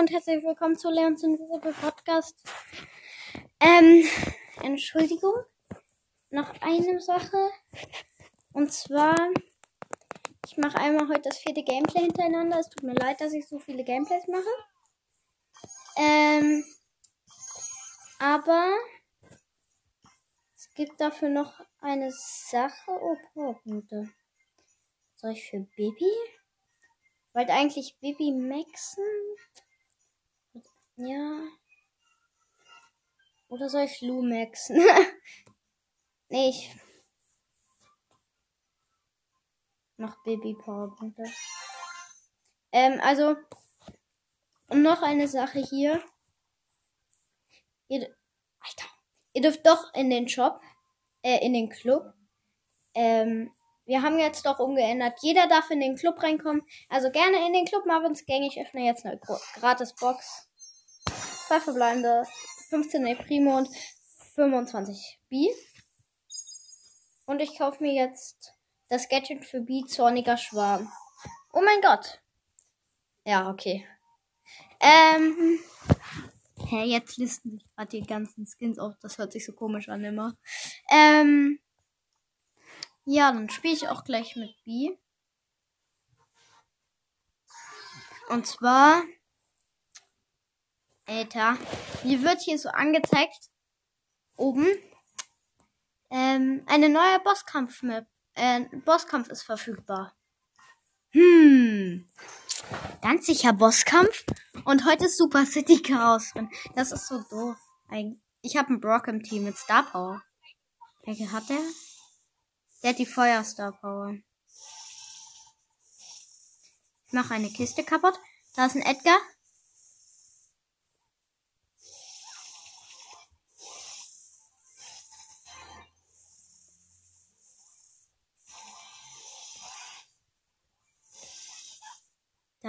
und herzlich willkommen zu Leons Invisible Podcast. Ähm, Entschuldigung, noch eine Sache. Und zwar, ich mache einmal heute das vierte Gameplay hintereinander. Es tut mir leid, dass ich so viele Gameplays mache. Ähm, aber es gibt dafür noch eine Sache. Oh, Powerpunkte. Soll ich für Baby? Wollte eigentlich Bibi maxen? Ja. Oder soll ich Lu maxen? nee, ich mach Baby Powerpunkte. Ähm, also, und noch eine Sache hier. Ihr, Alter, ihr dürft doch in den Shop, äh, in den Club, ähm, wir haben jetzt doch umgeändert. Jeder darf in den Club reinkommen. Also gerne in den Club Marvins Gang. Ich öffne jetzt eine gratis Box. Zwei verbleibende. 15 El Primo und 25 B. Und ich kaufe mir jetzt das Gadget für B Zorniger Schwarm. Oh mein Gott. Ja, okay. Ähm. Hä, jetzt listen sich gerade die ganzen Skins auf. Das hört sich so komisch an immer. Ähm. Ja, dann spiele ich auch gleich mit B. Und zwar, Alter, mir wird hier so angezeigt, oben, ähm, eine neue Bosskampf-Map, äh, Bosskampf ist verfügbar. Hm, ganz sicher Bosskampf. Und heute ist Super City Chaos drin. Das ist so doof. Ich habe einen Brock im Team mit Star Power. Welche hat der? Der hat die Feuerstar Power. Ich mache eine Kiste kaputt. Da ist ein Edgar.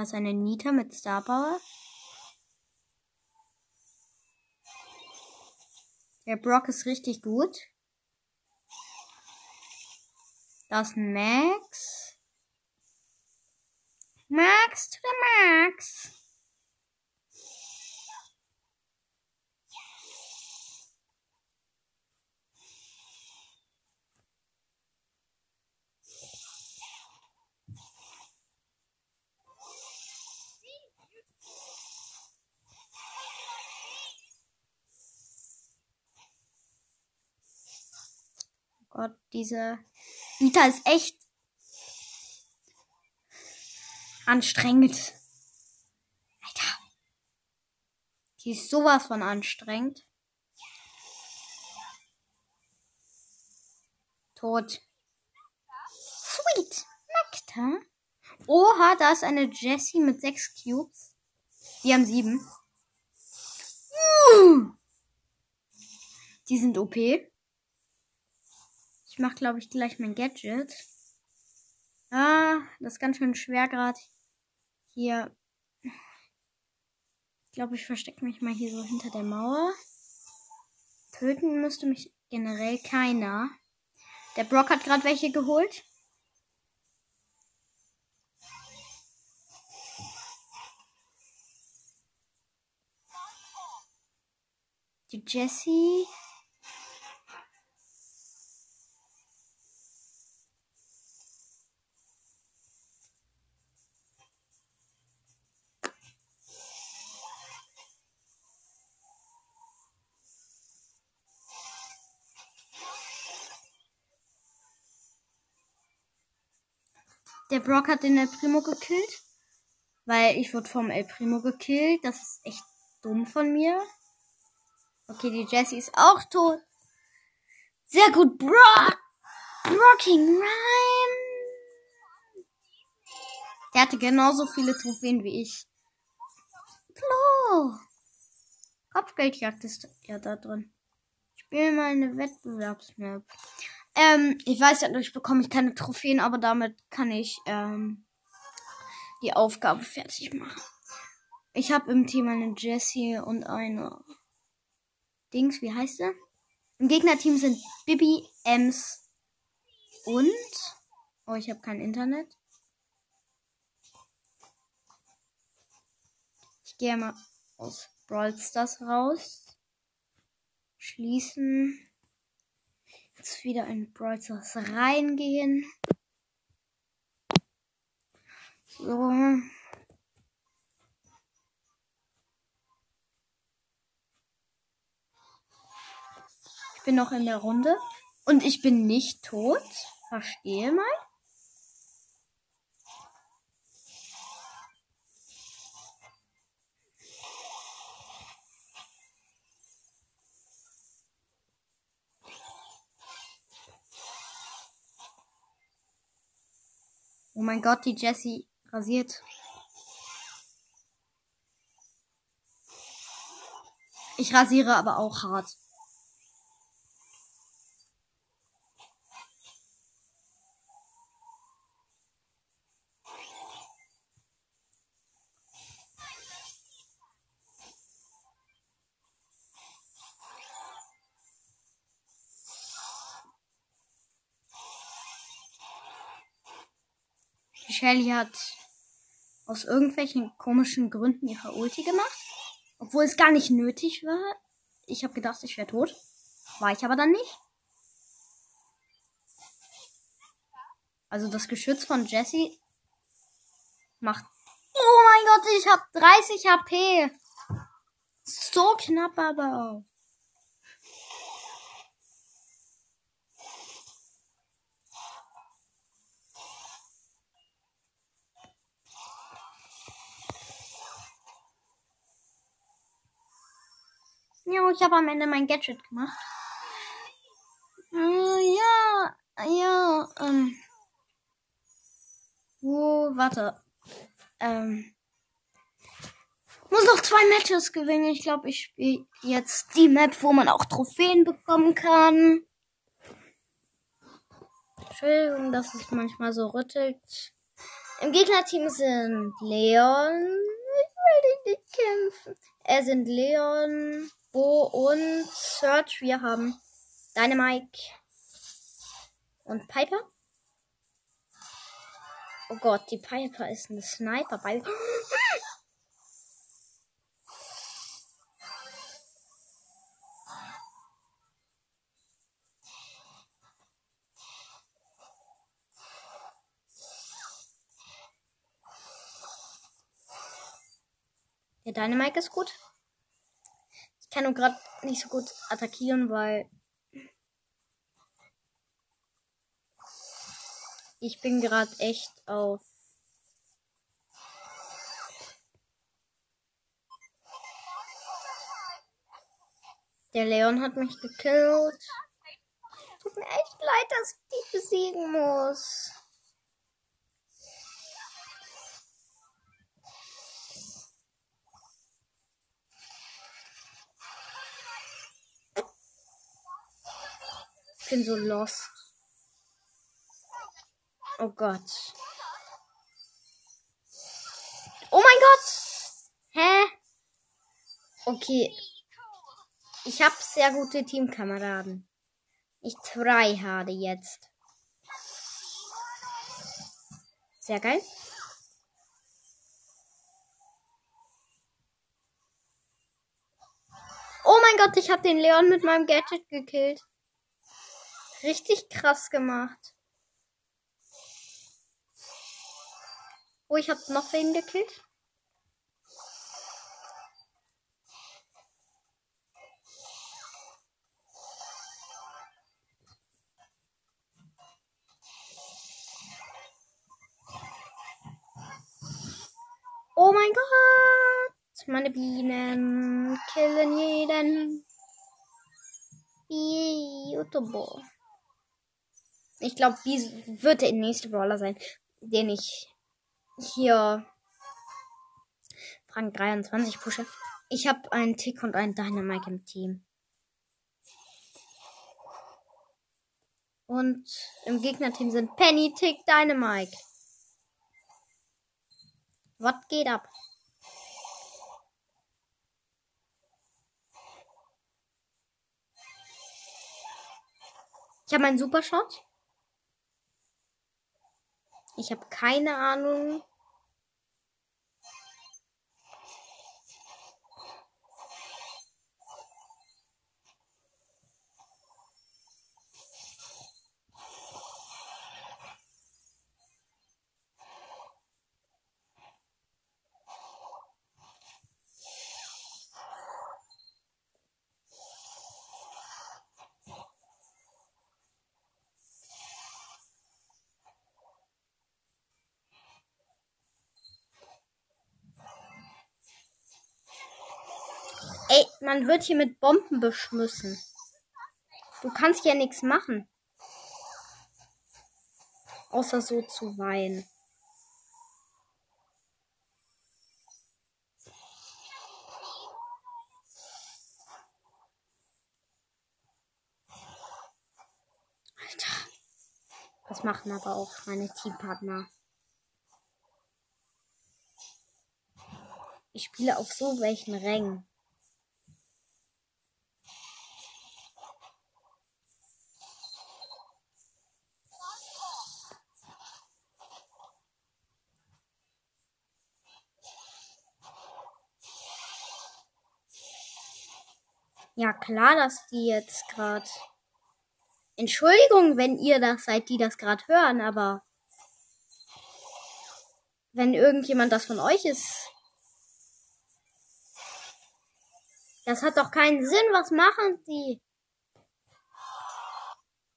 Da ist eine Nita mit Star Power. Der Brock ist richtig gut. Das Max. Max to the Max. Gott, diese Nita ist echt anstrengend. Alter. Die ist sowas von anstrengend. Tot. Sweet. Nektar. Oha, da ist eine Jessie mit sechs Cubes. Die haben sieben. Uh. Die sind OP. Mache, glaube ich, gleich mein Gadget. Ah, das ist ganz schön schwer gerade. Hier. Ich glaube, ich verstecke mich mal hier so hinter der Mauer. Töten müsste mich generell keiner. Der Brock hat gerade welche geholt. Die Jessie Der Brock hat den El Primo gekillt. Weil ich wurde vom El Primo gekillt. Das ist echt dumm von mir. Okay, die Jessie ist auch tot. Sehr gut, Brock. Brocking Rhyme. Der hatte genauso viele Trophäen wie ich. Klo. Kopfgeldjagd ist ja da drin. Ich spiele mal eine Wettbewerbsmap. Ähm, ich weiß, dadurch bekomme ich keine Trophäen, aber damit kann ich ähm, die Aufgabe fertig machen. Ich habe im Team eine Jessie und eine Dings, wie heißt sie? Im Gegnerteam sind Bibi, Ems und oh, ich habe kein Internet. Ich gehe mal aus Brawl Stars raus. Schließen. Jetzt wieder in Brawl reingehen. So. Ich bin noch in der Runde. Und ich bin nicht tot. Verstehe mal. Oh mein Gott, die Jessie rasiert. Ich rasiere aber auch hart. Shelly hat aus irgendwelchen komischen Gründen ihre Ulti gemacht. Obwohl es gar nicht nötig war. Ich habe gedacht, ich wäre tot. War ich aber dann nicht. Also das Geschütz von Jesse macht. Oh mein Gott, ich habe 30 HP. So knapp aber auch. Ja, ich habe am Ende mein Gadget gemacht. Äh, ja, ja, ähm. Wo, warte. Ähm. Muss noch zwei Matches gewinnen. Ich glaube, ich spiele jetzt die Map, wo man auch Trophäen bekommen kann. Entschuldigung, dass es manchmal so rüttelt. Im Gegnerteam sind Leon. Ich will nicht kämpfen. Er sind Leon, Bo und Search. Wir haben Dynamike und Piper. Oh Gott, die Piper ist eine Sniper bei. Der Dynamike ist gut kann nur gerade nicht so gut attackieren, weil ich bin gerade echt auf Der Leon hat mich gekillt. Tut mir echt leid, dass ich dich besiegen muss. Bin so lost. Oh Gott. Oh mein Gott! Hä? Okay. Ich habe sehr gute Teamkameraden. Ich tryharde jetzt. Sehr geil. Oh mein Gott, ich habe den Leon mit meinem Gadget gekillt. Richtig krass gemacht. Oh, ich habe noch wen gekillt. Oh mein Gott! Meine Bienen killen jeden. YouTuber. Ich glaube, dies wird der nächste Brawler sein, den ich hier Frank 23 pushe. Ich habe einen Tick und einen Dynamite im Team. Und im Gegnerteam sind Penny, Tick, Dynamite. Was geht ab? Ich habe einen Supershot. Ich habe keine Ahnung. Ey, man wird hier mit Bomben beschmissen. Du kannst ja nichts machen. Außer so zu weinen. Alter. Das machen aber auch meine Teampartner. Ich spiele auf so welchen Rängen. Ja, klar, dass die jetzt gerade. Entschuldigung, wenn ihr das seid, die das gerade hören, aber wenn irgendjemand das von euch ist, das hat doch keinen Sinn. Was machen die?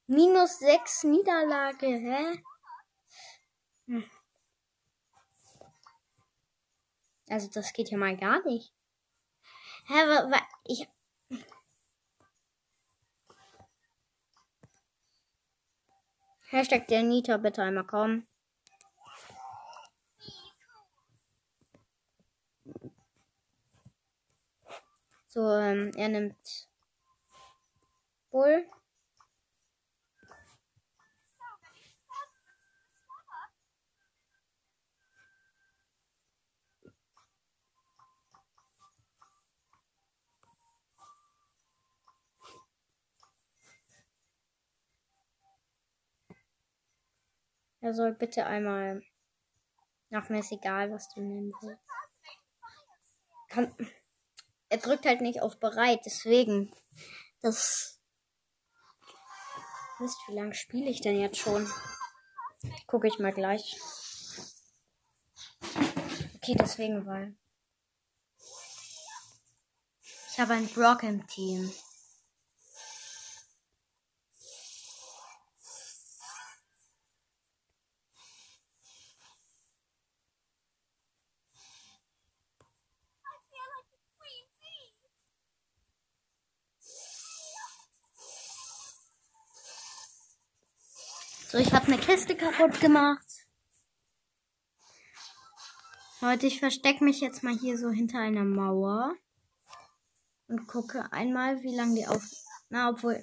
Minus sechs Niederlage, hä? Hm. Also das geht ja mal gar nicht. Hä, ich, Hashtag der Nita bitte einmal kommen. So, ähm, er nimmt Bull. Er soll bitte einmal. Ach, mir ist egal, was du nennen willst. Kann, er drückt halt nicht auf bereit, deswegen. Das. Wisst, wie lange spiele ich denn jetzt schon? Gucke ich mal gleich. Okay, deswegen, weil. Ich habe ein Brock im Team. So, ich habe eine Kiste kaputt gemacht. Leute, ich verstecke mich jetzt mal hier so hinter einer Mauer. Und gucke einmal, wie lange die auf... Na, obwohl...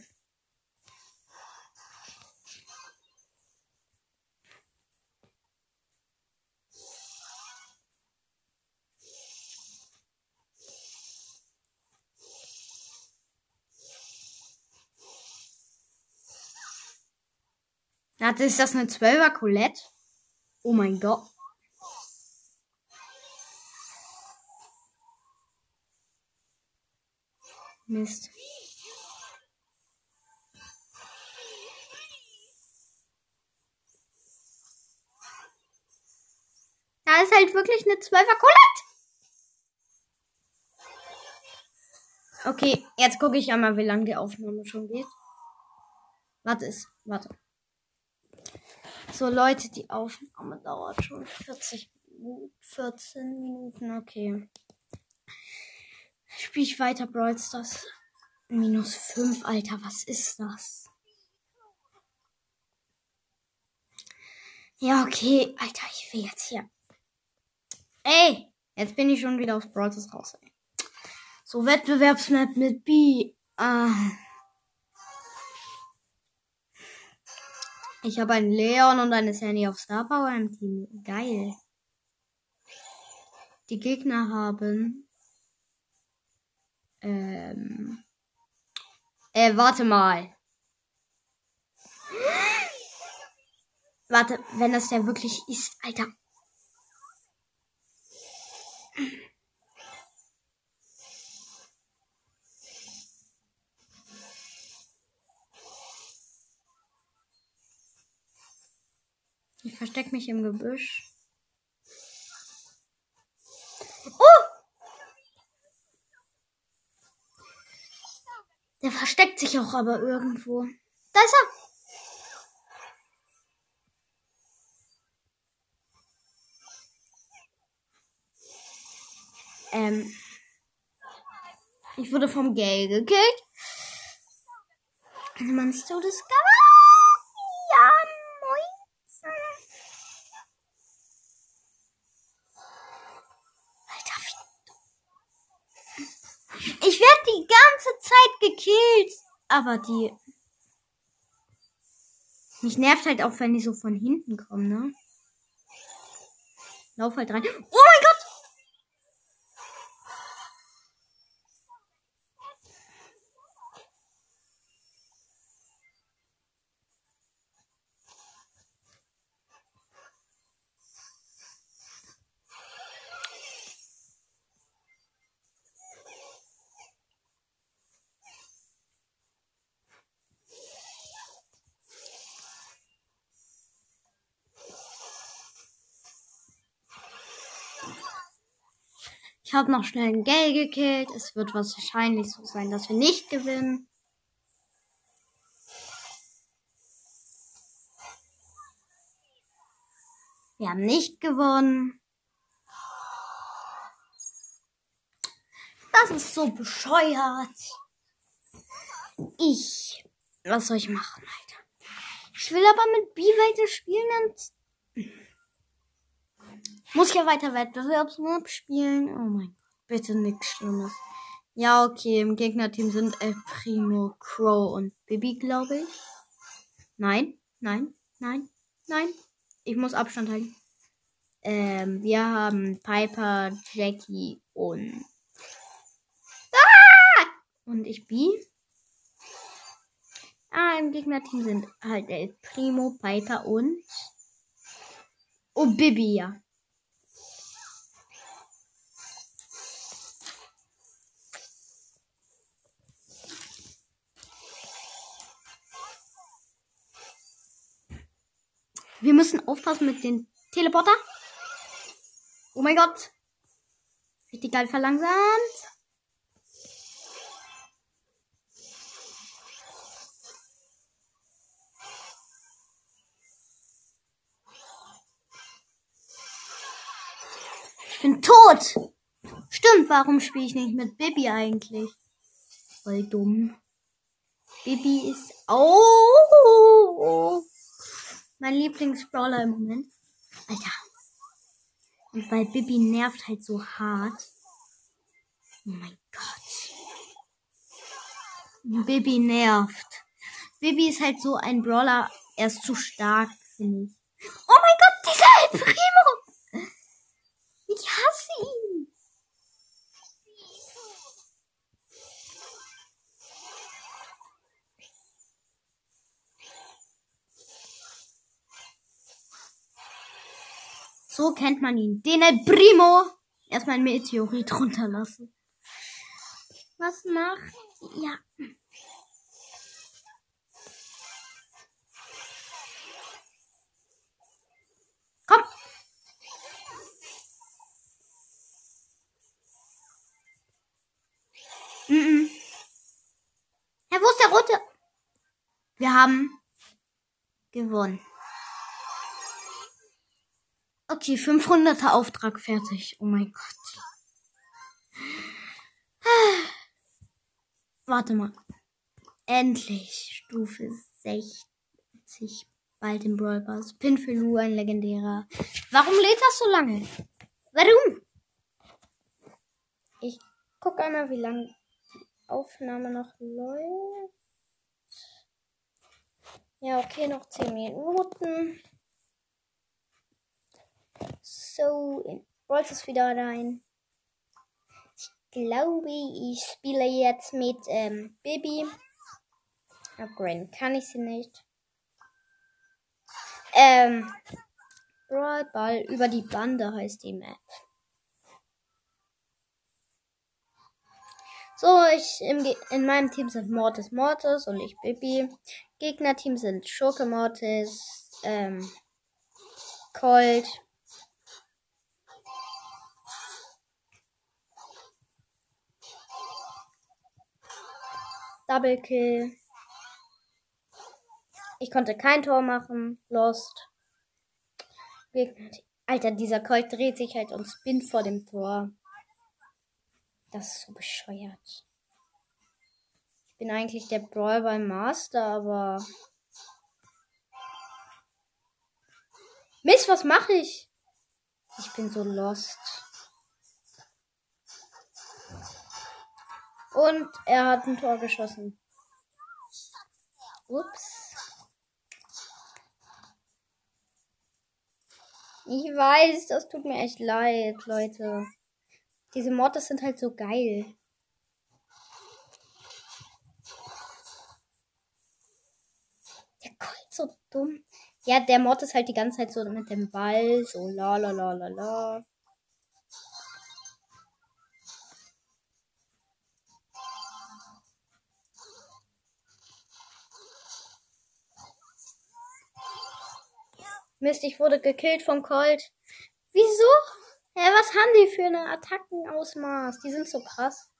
Warte, ist das eine 12er Colette? Oh mein Gott. Mist. Da ist halt wirklich eine 12er Colette. Okay, jetzt gucke ich einmal, wie lange die Aufnahme schon geht. Warte, ist, warte. So, Leute, die Aufnahme dauert schon 40 Minuten, 14 Minuten, okay. Spiel ich weiter Brawl Stars. Minus 5, Alter, was ist das? Ja, okay, Alter, ich will jetzt hier. Ey, jetzt bin ich schon wieder aus Brawl Stars raus, ey. So, Wettbewerbsmap mit B. Ah. Ich habe einen Leon und eine Sandy auf Star Power im Team. Geil. Die Gegner haben. Ähm. Äh, warte mal. Warte, wenn das der wirklich ist, Alter. Ich versteck mich im Gebüsch. Oh! Der versteckt sich auch aber irgendwo. Da ist er! Ähm. Ich wurde vom Gay gekillt. Also man ist Todescover. Ja, moin. Alter, wie... Ich werde die ganze Zeit gekillt. Aber die... Mich nervt halt auch, wenn die so von hinten kommen, ne? Lauf halt rein. Oh mein Gott! Ich habe noch schnell ein Geld gekillt. Es wird wahrscheinlich so sein, dass wir nicht gewinnen. Wir haben nicht gewonnen. Das ist so bescheuert. Ich. Was soll ich machen, Alter? Ich will aber mit B weiter spielen und muss ich ja weiter Wettbewerbsmod spielen? Oh mein Gott, bitte nichts Schlimmes. Ja, okay, im Gegnerteam sind El Primo, Crow und Bibi, glaube ich. Nein, nein, nein, nein. Ich muss Abstand halten. Ähm, wir haben Piper, Jackie und. Ah! Und ich B. Ah, im Gegnerteam sind halt El Primo, Piper und. Oh, Bibi, ja. Wir müssen aufpassen mit den Teleporter. Oh mein Gott. Richtig geil verlangsamt. Ich bin tot. Stimmt, warum spiele ich nicht mit Bibi eigentlich? Voll dumm. Bibi ist. Oh! Mein Lieblingsbrawler im Moment. Alter. Und weil Bibi nervt halt so hart. Oh mein Gott. Bibi nervt. Bibi ist halt so ein Brawler. Er ist zu stark, finde ich. Oh mein Gott, dieser El Primo! Ich hasse ihn. So kennt man ihn. Den El Primo. Erstmal ein Meteorit runterlassen. Was macht? Ja. Komm. Mm -mm. Ja, wo ist der rote? Wir haben gewonnen. Okay, 500er Auftrag fertig. Oh mein Gott. Warte mal. Endlich. Stufe 60. Bald im Brawl Pass. Pin für Lu, ein legendärer. Warum lädt das so lange? Warum? Ich guck einmal, wie lange die Aufnahme noch läuft. Ja, okay, noch 10 Minuten. So, in Brawlers wieder rein. Ich glaube, ich spiele jetzt mit ähm, Bibi. Upgraden kann ich sie nicht. Ähm, Brawl Ball über die Bande heißt die Map. So, ich im, in meinem Team sind Mortis Mortis und ich Bibi. Gegnerteam sind Schurke Mortis, ähm, Colt, Double Kill. Ich konnte kein Tor machen. Lost. Alter, dieser Colt dreht sich halt und spinnt vor dem Tor. Das ist so bescheuert. bin eigentlich der Brawl beim Master, aber. Mist, was mache ich? Ich bin so lost. Und er hat ein Tor geschossen. Ups. Ich weiß, das tut mir echt leid, Leute. Diese Mordes sind halt so geil. Der Colt so dumm. Ja, der Mod ist halt die ganze Zeit so mit dem Ball, so la la la la la. Mist, ich wurde gekillt vom Colt. Wieso? Hä, was haben die für eine Attackenausmaß? Die sind so krass.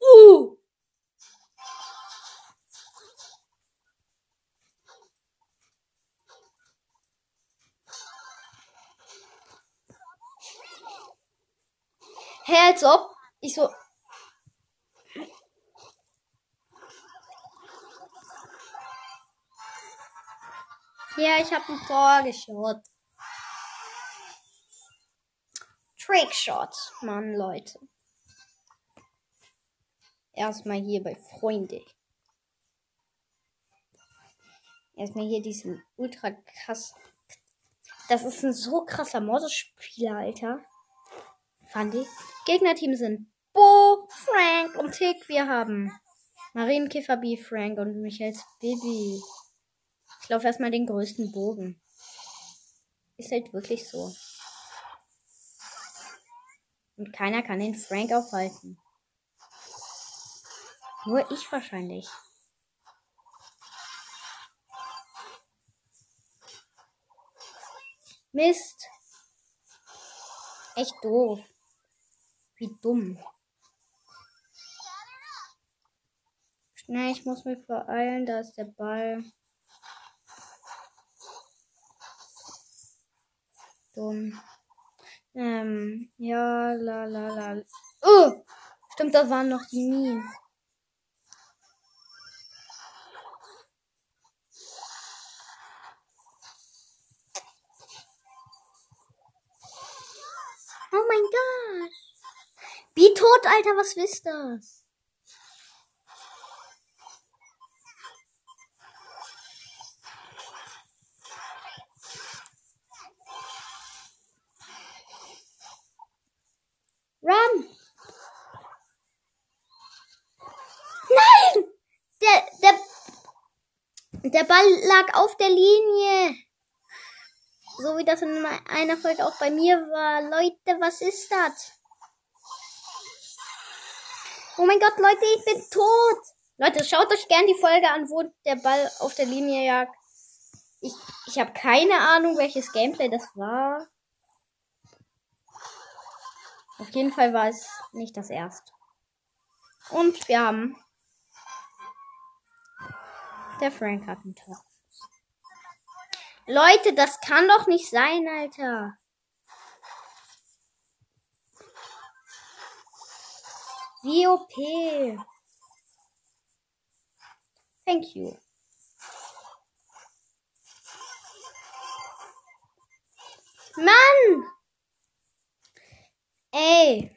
Uh! Hä, als ob ich so. Ja, ich habe ein Tor geschaut. Trickshot, Mann, Leute. Erstmal hier bei Freunde. Erstmal hier diesen ultra krass. Das ist ein so krasser Modus-Spieler, Alter. Fand ich. Gegnerteam sind Bo, Frank und Tick. Wir haben Marienkäfer B, Frank und Michaels Baby. Ich laufe erstmal den größten Bogen. Ist halt wirklich so. Und keiner kann den Frank aufhalten. Nur ich wahrscheinlich. Mist. Echt doof. Wie dumm. Schnell, ich muss mich beeilen. Da ist der Ball. Dumm. Ähm, ja, la la la. Oh! Stimmt, das waren noch die Minen. Oh mein Gott. Wie tot, Alter, was wisst das? Run! Nein! Der, der, der Ball lag auf der Linie. So wie das in einer Folge auch bei mir war. Leute, was ist das? Oh mein Gott, Leute, ich bin tot. Leute, schaut euch gern die Folge an, wo der Ball auf der Linie jagt. Ich, ich habe keine Ahnung, welches Gameplay das war. Auf jeden Fall war es nicht das erste. Und wir haben. Der Frank hat ein Tor. Leute, das kann doch nicht sein, Alter. Wie OP. Thank you. Mann! Ey.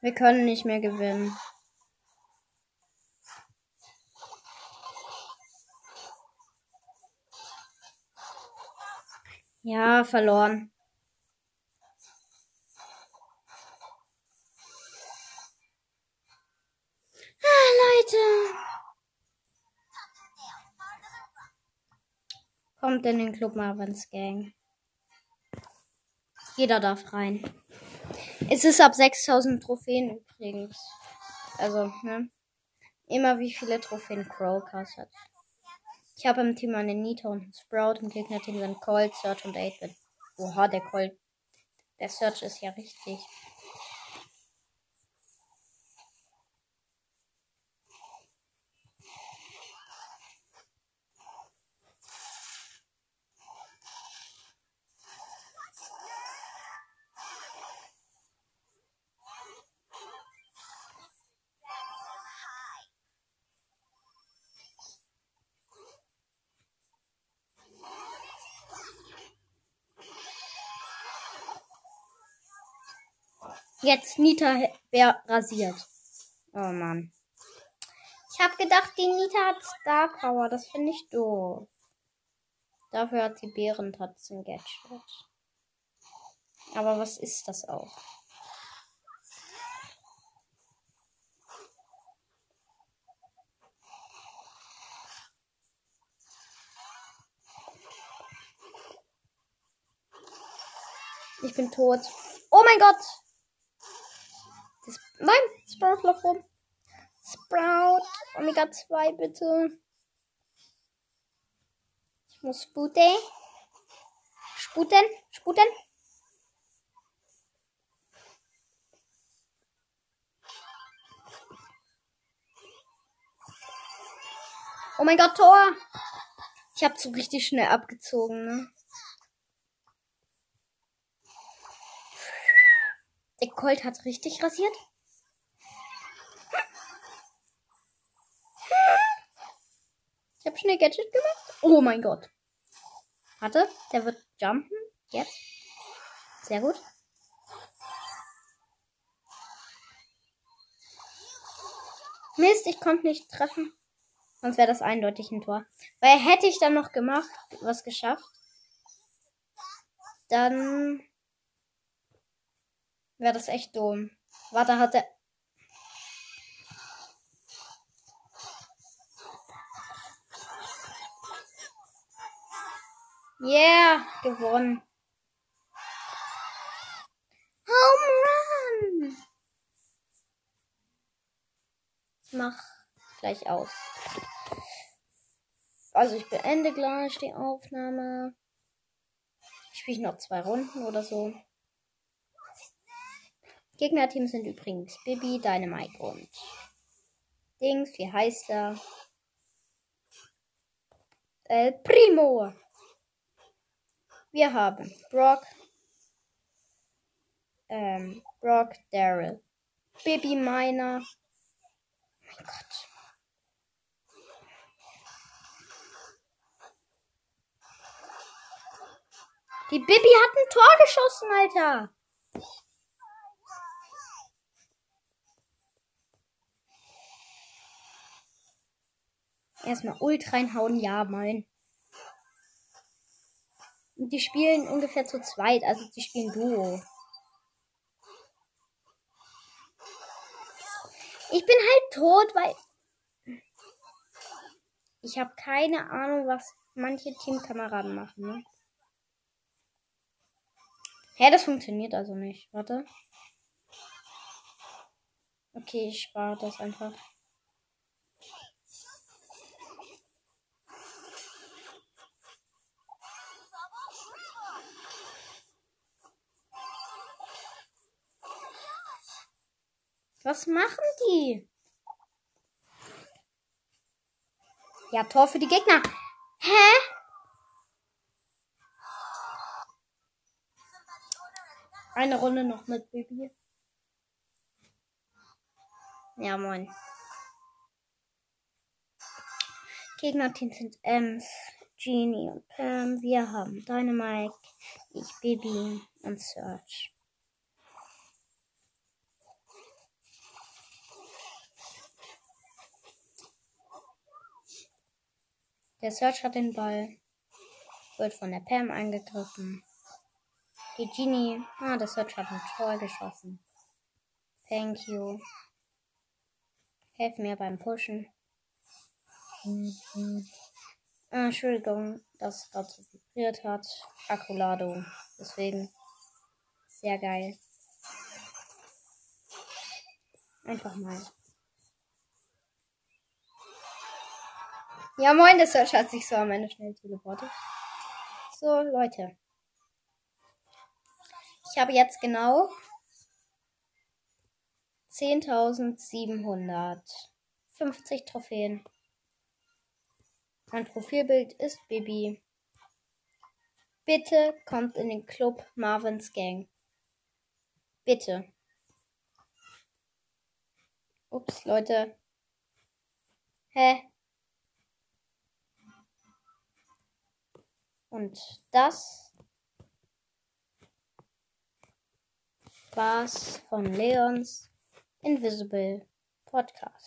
Wir können nicht mehr gewinnen. Ja, verloren. Ah, Leute. Kommt in den Club Marvins Gang. Jeder darf rein. Es ist ab 6000 Trophäen übrigens. Also, ne? Immer wie viele Trophäen Crowcast hat. Ich habe im Team einen Nita und einen Sprout. Im Gegnerteam sind Colt, Search und 8-Bit. Oha, der Colt. Der Search ist ja richtig. Jetzt Nita wär rasiert. Oh Mann. Ich habe gedacht, die Nita hat Star Power. Das finde ich doof. Dafür hat sie Bärentatzen Gadget. Aber was ist das auch? Ich bin tot. Oh mein Gott! Nein, Sprout läuft rum. Sprout, Omega 2, bitte. Ich muss sputen. Sputen, sputen. Oh mein Gott, Tor! Ich hab so richtig schnell abgezogen, ne? Der Colt hat richtig rasiert. Ich habe schnell Gadget gemacht. Oh mein Gott. Warte, der wird jumpen. Jetzt. Sehr gut. Mist, ich konnte nicht treffen. Sonst wäre das eindeutig ein Tor. Weil hätte ich dann noch gemacht, was geschafft, dann wäre das echt dumm. Warte, hat er. Yeah, gewonnen. Home Run! Mach gleich aus. Also ich beende gleich die Aufnahme. Ich spiele noch zwei Runden oder so. Gegnerteams sind übrigens Bibi, Dynamite und Dings, wie heißt er? El Primo. Wir haben Brock, ähm, Brock, Daryl, Bibi, Miner. Mein Gott. Die Bibi hat ein Tor geschossen, Alter. Erstmal Ult reinhauen, ja, mein. Die spielen ungefähr zu zweit, also die spielen Duo. Ich bin halt tot, weil ich habe keine Ahnung, was manche Teamkameraden machen. Ne? Hä, das funktioniert also nicht. Warte. Okay, ich spare das einfach. Was machen die? Ja, Tor für die Gegner. Hä? Eine Runde noch mit Baby. Ja, moin. Gegnerteams sind Ems, Genie und Pam. Wir haben Dynamite, ich, Baby und Search. Der Search hat den Ball. Wird von der Pam angegriffen. Die Genie. Ah, der Search hat ein Tor geschossen. Thank you. Helf mir beim Pushen. Ah, Entschuldigung, dass es gerade so vibriert hat. Akkulado. Deswegen. Sehr geil. Einfach mal. Ja, moin, Search hat sich so am Ende schnell teleportet. So, Leute. Ich habe jetzt genau 10.750 Trophäen. Mein Profilbild ist Bibi. Bitte kommt in den Club Marvins Gang. Bitte. Ups, Leute. Hä? Und das war's von Leons Invisible Podcast.